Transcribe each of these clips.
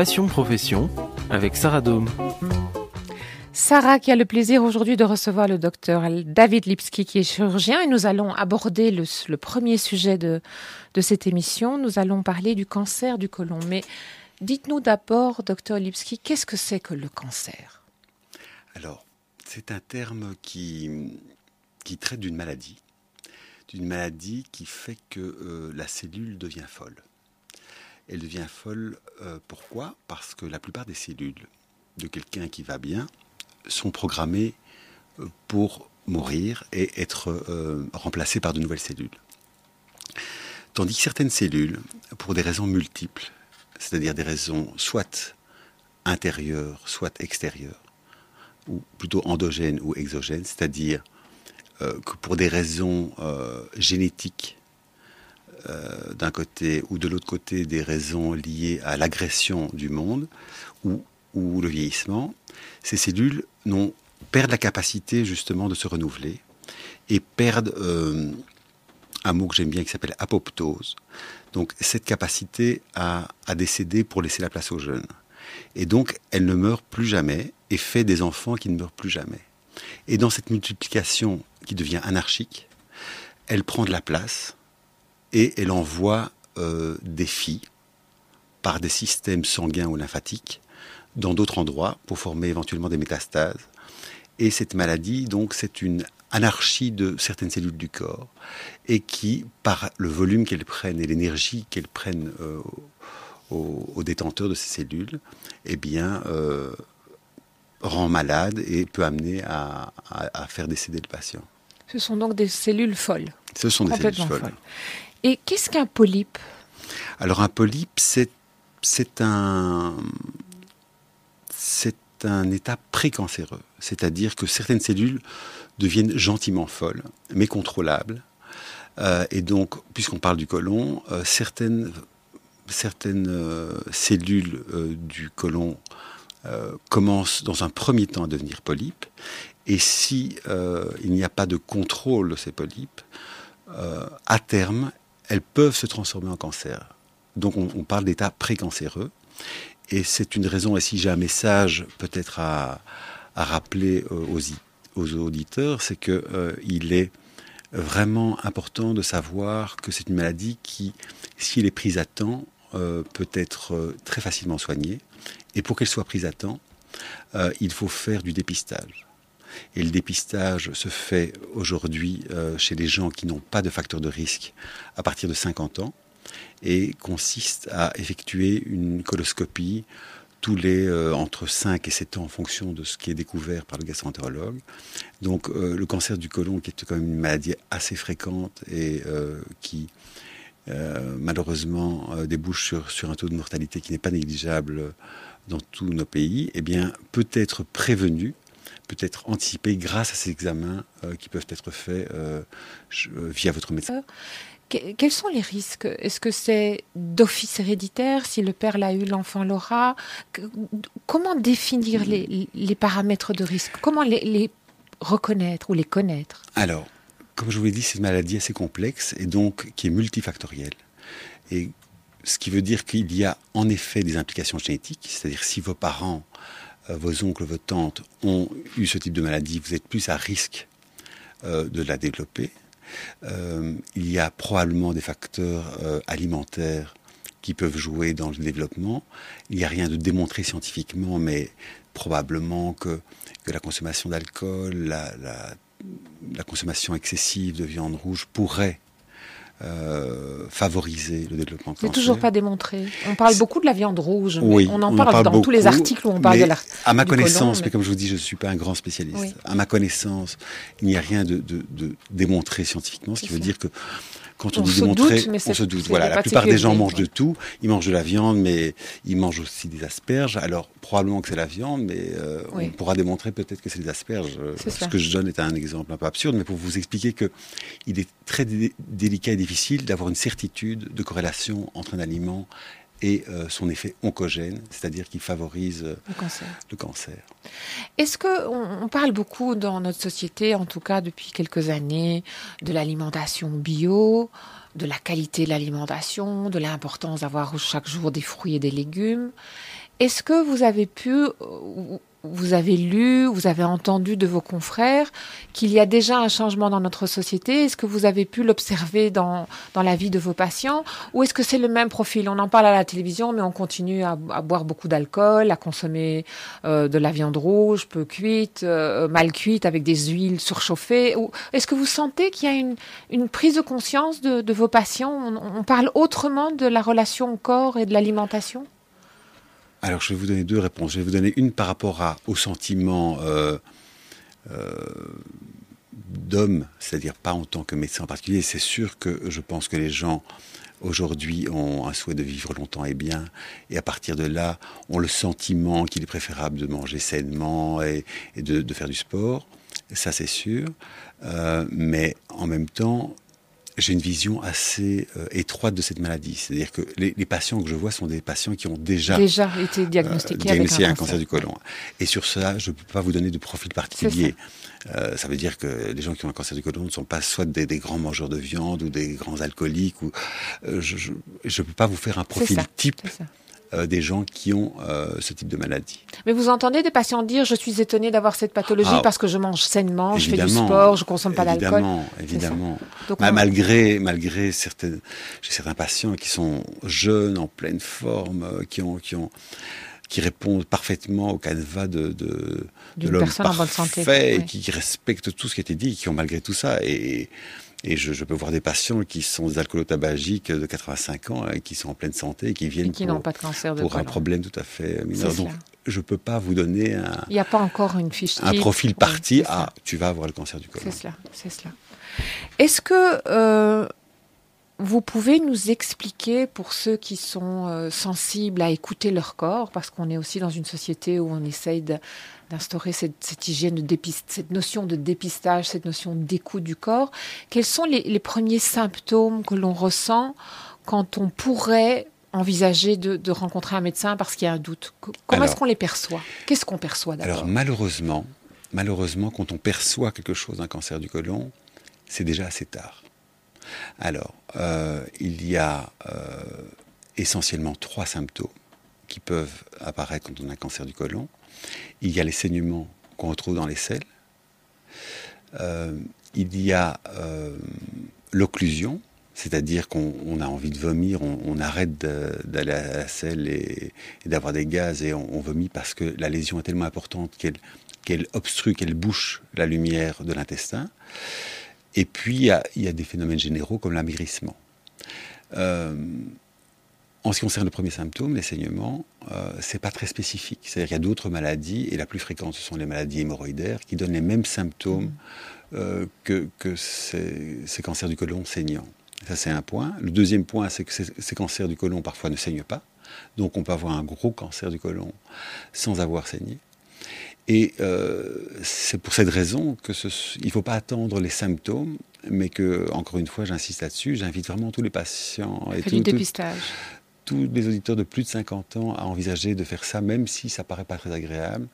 Passion Profession avec Sarah Dome. Sarah qui a le plaisir aujourd'hui de recevoir le docteur David Lipski qui est chirurgien et nous allons aborder le, premier sujet de, de cette émission. Nous allons parler du cancer du côlon. Mais dites-nous d'abord, docteur Lipski, qu'est-ce que c'est que le cancer? Alors, c'est un terme qui, qui traite d'une maladie, d'une maladie qui fait que euh, la cellule devient folle. Elle devient folle, euh, pourquoi? Parce que la plupart des cellules de quelqu'un qui va bien sont programmées euh, pour mourir et être euh, remplacées par de nouvelles cellules. Tandis que certaines cellules, pour des raisons multiples, c'est-à-dire des raisons soit intérieures, soit extérieures, ou plutôt endogènes ou exogènes, c'est-à-dire que pour des raisons génétiques, d'un côté ou de l'autre côté des raisons liées à l'agression du monde ou, ou, le vieillissement, ces cellules perdent la capacité justement de se renouveler et perdent euh, un mot que j'aime bien qui s'appelle apoptose. Donc cette capacité à, à, décéder pour laisser la place aux jeunes. Et donc elle ne meurt plus jamais et fait des enfants qui ne meurent plus jamais. Et dans cette multiplication qui devient anarchique, elle prend de la place et elle envoie euh, des filles par des systèmes sanguins ou lymphatiques dans d'autres endroits pour former éventuellement des métastases. Et cette maladie, donc, c'est une anarchie de certaines cellules du corps et qui, par le volume qu'elles prennent et l'énergie qu'elles prennent euh, aux, détenteurs de ces cellules, eh bien, euh, rend malade et peut amener à, faire décéder le patient. Ce sont donc des cellules folles. Ce sont des cellules folles. Et qu'est-ce qu'un polype? Alors un polype, c'est, un un état précancéreux, c'est-à-dire que certaines cellules deviennent gentiment folles, mais contrôlables. Euh, et donc, puisqu'on parle du côlon, euh, certaines, euh, cellules du côlon commencent dans un premier temps à devenir polypes. Et si il n'y a pas de contrôle de ces polypes, à terme, elles peuvent se transformer en cancer. Donc on, parle d'état précancéreux. Et c'est une raison, et si j'ai un message peut-être à, rappeler aux, aux auditeurs, c'est qu'il euh, est vraiment important de savoir que c'est une maladie qui, s'il est prise à temps, euh, peut être euh, très facilement soignée. Et pour qu'elle soit prise à temps, il faut faire du dépistage. Et le dépistage se fait aujourd'hui euh, chez les gens qui n'ont pas de facteur de risque à partir de 50 ans et consiste à effectuer une coloscopie tous les euh, entre 5 et 7 ans en fonction de ce qui est découvert par le gastroentérologue. Donc euh, le cancer du côlon qui est quand même une maladie assez fréquente et qui malheureusement débouche sur, sur un taux de mortalité qui n'est pas négligeable dans tous nos pays, eh bien peut être prévenu peut être anticipé grâce à ces examens euh, qui peuvent être faits euh, euh, via votre médecin. Quels sont les risques? Est-ce que c'est d'office héréditaire? Si le père l'a eu, l'enfant l'aura? Comment définir les, les, paramètres de risque? Comment les, les, reconnaître ou les connaître? Alors, comme je vous l'ai dit, c'est une maladie assez complexe et donc qui est multifactorielle. Et ce qui veut dire qu'il y a en effet des implications génétiques, c'est-à-dire si vos parents vos oncles, vos tantes ont eu ce type de maladie, vous êtes plus à risque euh, de la développer. Euh, il y a probablement des facteurs alimentaires qui peuvent jouer dans le développement. Il n'y a rien de démontré scientifiquement, mais probablement que, la consommation d'alcool, la, consommation excessive de viande rouge pourrait euh, favoriser le développement C'est toujours pas démontré. On parle beaucoup de la viande rouge, mais on en parle, dans tous les articles où on parle de la. À ma connaissance, mais... comme je vous dis, je ne suis pas un grand spécialiste. À ma connaissance, il n'y a rien de, de, de démontré scientifiquement, ce qui veut dire que quand on, dit démontrer, on se doute. Voilà, la plupart des gens mangent de tout. Ils mangent de la viande, mais ils mangent aussi des asperges. Alors probablement que c'est la viande, mais euh, on pourra démontrer peut-être que c'est des asperges. Ce que je donne est un exemple un peu absurde, mais pour vous expliquer que il est très délicat et difficile d'avoir une certitude de corrélation entre un aliment et euh, son effet oncogène, c'est-à-dire qui favorise euh, le cancer. Est-ce que on, parle beaucoup dans notre société, en tout cas depuis quelques années, de l'alimentation bio, de la qualité de l'alimentation, de l'importance d'avoir chaque jour des fruits et des légumes. Est-ce que vous avez pu, euh, vous avez lu, vous avez entendu de vos confrères qu'il y a déjà un changement dans notre société. Est-ce que vous avez pu l'observer dans, dans la vie de vos patients Ou est-ce que c'est le même profil? On en parle à la télévision, mais on continue à, boire beaucoup d'alcool, à consommer euh, de la viande rouge, peu cuite, euh, mal cuite, avec des huiles surchauffées. Est-ce que vous sentez qu'il y a une, une, prise de conscience de, de vos patients? On, on parle autrement de la relation au corps et de l'alimentation? Alors, je vais vous donner deux réponses. Je vais vous donner une par rapport au sentiment euh, euh, d'homme, c'est-à-dire pas en tant que médecin en particulier. C'est sûr que je pense que les gens aujourd'hui ont un souhait de vivre longtemps et bien, et à partir de là, ont le sentiment qu'il est préférable de manger sainement et, de, de, faire du sport. Ça, c'est sûr. Euh, mais en même temps, j'ai une vision assez euh, étroite de cette maladie. C'est-à-dire que les, patients que je vois sont des patients qui ont déjà, déjà été diagnostiqués, avec un, cancer. du côlon. Et sur ça, je ne peux pas vous donner de profil particulier. Ça. Euh, ça. veut dire que les gens qui ont un cancer du côlon ne sont pas soit des, grands mangeurs de viande ou des grands alcooliques. Ou, euh, je ne peux pas vous faire un profil type euh, des gens qui ont euh, ce type de maladie. Mais vous entendez des patients dire je suis étonné d'avoir cette pathologie ah. parce que je mange sainement, je fais du sport, je consomme pas d'alcool. Évidemment, évidemment. Malgré, malgré certains, j'ai certains patients qui sont jeunes, en pleine forme, euh, qui ont, qui ont qui répondent parfaitement au canevas de, de, de l'homme parfait, et qui, qui respectent tout ce qui a été dit, qui ont malgré tout ça. Et, et je, je, peux voir des patients qui sont des alcoolotabagiques de 85 ans et qui sont en pleine santé et qui viennent qui pour, pas de cancer de pour un problème tout à fait mineur. Donc, je ne peux pas vous donner un. Il n'y a pas encore une fiche. Un profil parti. ah, tu vas avoir le cancer du côlon. C'est cela. C'est cela. Est-ce que euh, vous pouvez nous expliquer, pour ceux qui sont euh, sensibles à écouter leur corps, parce qu'on est aussi dans une société où on essaye d'instaurer cette, hygiène, de cette notion de dépistage, cette notion d'écoute du corps, quels sont les, premiers symptômes que l'on ressent quand on pourrait envisager de, rencontrer un médecin parce qu'il y a un doute? Comment est-ce qu'on les perçoit? Qu'est-ce qu'on perçoit d'abord? Alors malheureusement, malheureusement, quand on perçoit quelque chose d'un cancer du côlon, c'est déjà assez tard. Alors, euh, il y a euh, essentiellement trois symptômes qui peuvent apparaître quand on a un cancer du côlon. Il y a les saignements qu'on retrouve dans les selles. Euh, il y a l'occlusion, c'est-à-dire qu'on a envie de vomir, on, arrête d'aller à la selle et, d'avoir des gaz et on, vomit parce que la lésion est tellement importante qu'elle obstrue, qu'elle bouche la lumière de l'intestin. Et puis, il y, a, des phénomènes généraux comme l'amaigrissement. Euh, en ce qui concerne le premier symptôme, les saignements, euh, c'est pas très spécifique. C'est-à-dire qu'il y a d'autres maladies, et la plus fréquente, ce sont les maladies hémorroïdaires, qui donnent les mêmes symptômes mmh. euh, que, ces, cancers du côlon saignants. Ça, c'est un point. Le deuxième point, c'est que ces, cancers du côlon, parfois, ne saignent pas. Donc, on peut avoir un gros cancer du côlon sans avoir saigné. Et euh, c'est pour cette raison que il ne faut pas attendre les symptômes, mais que, encore une fois, j'insiste là-dessus, j'invite vraiment tous les patients et tout, dépistage. tous les auditeurs de plus de 50 ans à envisager de faire ça, même si ça paraît pas très agréable,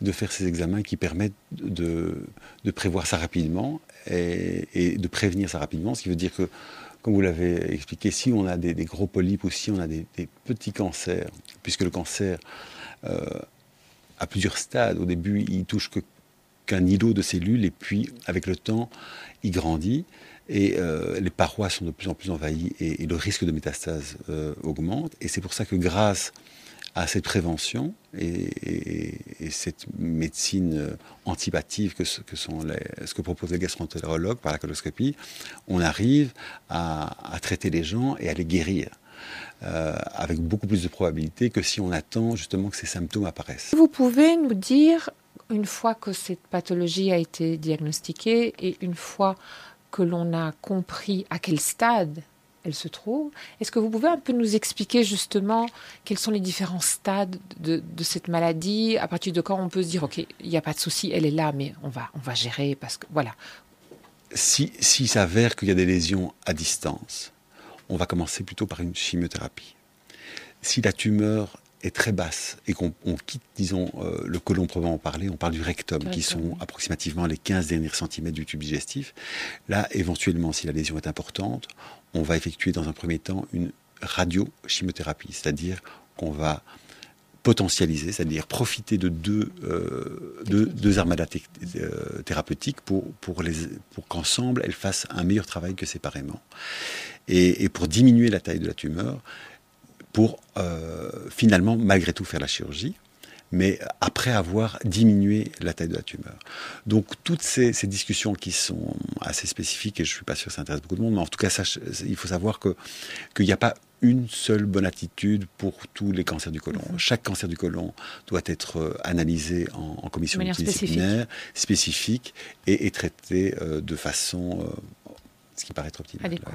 de faire ces examens qui permettent de, de prévoir ça rapidement et, et, de prévenir ça rapidement, ce qui veut dire que comme vous l'avez expliqué, si on a des, gros polypes ou si on a des, des petits cancers, puisque le cancer euh, à plusieurs stades. Au début, il touche qu'un îlot de cellules et puis, avec le temps, il grandit et euh, les parois sont de plus en plus envahies et, le risque de métastase euh, augmente. Et c'est pour ça que grâce à cette prévention et, cette médecine euh, antipathive que, sont ce que proposent les gastroentérologues par la coloscopie, on arrive à traiter les gens et à les guérir. Euh, avec beaucoup plus de probabilité que si on attend justement que ces symptômes apparaissent. Vous pouvez nous dire, une fois que cette pathologie a été diagnostiquée et une fois que l'on a compris à quel stade elle se trouve, est-ce que vous pouvez un peu nous expliquer justement quels sont les différents stades de, cette maladie, à partir de quand on peut se dire, OK, il n'y a pas de souci, elle est là, mais on va, on va gérer parce que, voilà. Si, s'il s'avère qu'il y a des lésions à distance, on va commencer plutôt par une chimiothérapie. Si la tumeur est très basse et qu'on quitte, disons, euh, le côlon proprement parler, on parle du rectum, qui sont approximativement les 15 derniers centimètres du tube digestif. Là, éventuellement, si la lésion est importante, on va effectuer dans un premier temps une radiochimiothérapie, c'est-à-dire qu'on va potentialiser, c'est-à-dire profiter de deux, euh, deux, deux, armadas euh, thérapeutiques pour, pour, les, pour qu'ensemble elles fassent un meilleur travail que séparément. Et, et pour diminuer la taille de la tumeur, pour euh, finalement, malgré tout, faire la chirurgie mais après avoir diminué la taille de la tumeur. Donc toutes ces, ces discussions qui sont assez spécifiques, et je ne suis pas sûr que ça intéresse beaucoup de monde, mais en tout cas, ça, il faut savoir qu'il n'y a pas une seule bonne attitude pour tous les cancers du côlon. Mhm. Chaque cancer du côlon doit être euh, analysé en, en commission multidisciplinaire, spécifique. spécifique, et, et traité euh, de façon, euh, ce qui paraît optimale.